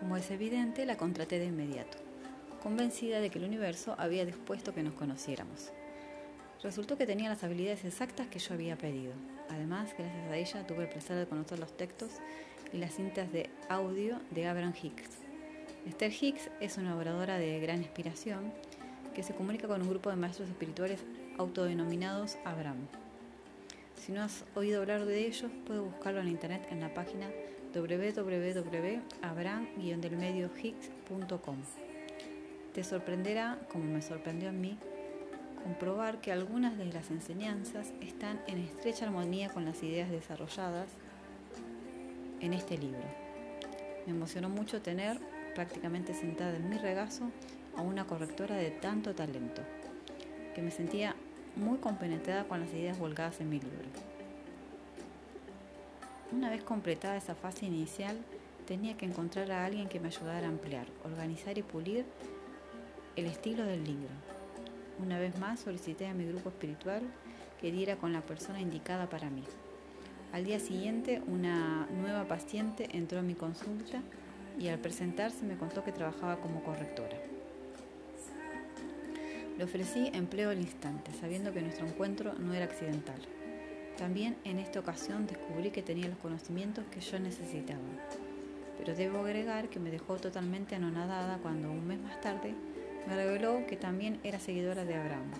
Como es evidente, la contraté de inmediato, convencida de que el universo había dispuesto que nos conociéramos. Resultó que tenía las habilidades exactas que yo había pedido. Además, gracias a ella tuve el placer de conocer los textos y las cintas de audio de Abraham Hicks. Esther Hicks es una oradora de gran inspiración que se comunica con un grupo de maestros espirituales autodenominados Abraham. Si no has oído hablar de ellos, puedes buscarlo en internet en la página www.abraham-hicks.com. Te sorprenderá, como me sorprendió a mí, comprobar que algunas de las enseñanzas están en estrecha armonía con las ideas desarrolladas en este libro. Me emocionó mucho tener prácticamente sentada en mi regazo a una correctora de tanto talento, que me sentía muy compenetrada con las ideas volcadas en mi libro. Una vez completada esa fase inicial, tenía que encontrar a alguien que me ayudara a ampliar, organizar y pulir el estilo del libro una vez más solicité a mi grupo espiritual que diera con la persona indicada para mí. Al día siguiente, una nueva paciente entró a mi consulta y al presentarse me contó que trabajaba como correctora. Le ofrecí empleo al instante, sabiendo que nuestro encuentro no era accidental. También en esta ocasión descubrí que tenía los conocimientos que yo necesitaba. Pero debo agregar que me dejó totalmente anonadada cuando un mes más tarde me reveló que también era seguidora de Abraham,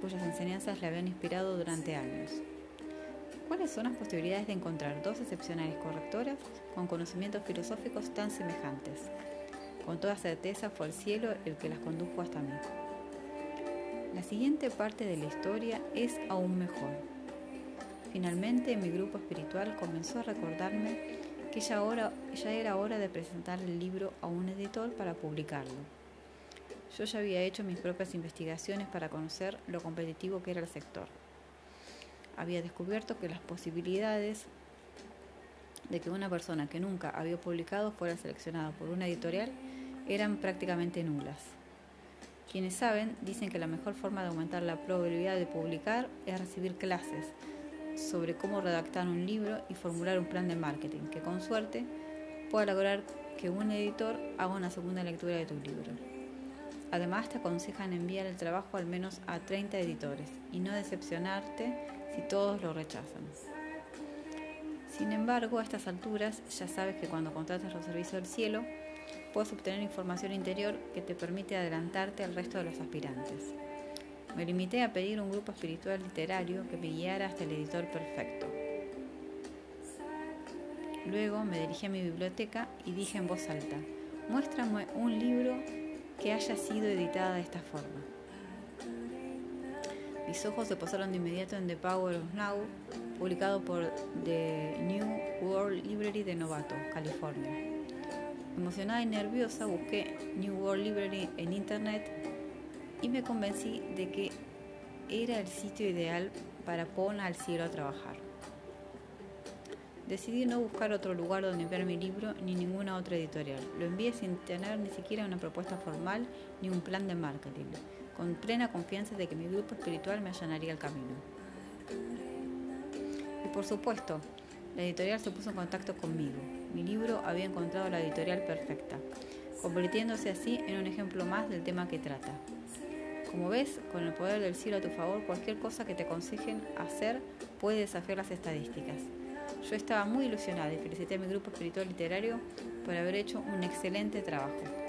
cuyas enseñanzas le habían inspirado durante años. ¿Cuáles son las posibilidades de encontrar dos excepcionales correctoras con conocimientos filosóficos tan semejantes? Con toda certeza fue el cielo el que las condujo hasta mí. La siguiente parte de la historia es aún mejor. Finalmente mi grupo espiritual comenzó a recordarme que ya, ya era hora de presentar el libro a un editor para publicarlo. Yo ya había hecho mis propias investigaciones para conocer lo competitivo que era el sector. Había descubierto que las posibilidades de que una persona que nunca había publicado fuera seleccionada por una editorial eran prácticamente nulas. Quienes saben dicen que la mejor forma de aumentar la probabilidad de publicar es recibir clases sobre cómo redactar un libro y formular un plan de marketing que con suerte pueda lograr que un editor haga una segunda lectura de tu libro. Además, te aconsejan enviar el trabajo al menos a 30 editores y no decepcionarte si todos lo rechazan. Sin embargo, a estas alturas ya sabes que cuando contratas los servicios del cielo, puedes obtener información interior que te permite adelantarte al resto de los aspirantes. Me limité a pedir un grupo espiritual literario que me guiara hasta el editor perfecto. Luego me dirigí a mi biblioteca y dije en voz alta, muéstrame un libro que haya sido editada de esta forma. Mis ojos se posaron de inmediato en The Power of Now, publicado por The New World Library de Novato, California. Emocionada y nerviosa busqué New World Library en internet y me convencí de que era el sitio ideal para poner al cielo a trabajar. Decidí no buscar otro lugar donde enviar mi libro ni ninguna otra editorial. Lo envié sin tener ni siquiera una propuesta formal ni un plan de marketing, con plena confianza de que mi grupo espiritual me allanaría el camino. Y por supuesto, la editorial se puso en contacto conmigo. Mi libro había encontrado la editorial perfecta, convirtiéndose así en un ejemplo más del tema que trata. Como ves, con el poder del cielo a tu favor, cualquier cosa que te aconsejen hacer puede desafiar las estadísticas. Yo estaba muy ilusionada y felicité a mi grupo espiritual literario por haber hecho un excelente trabajo.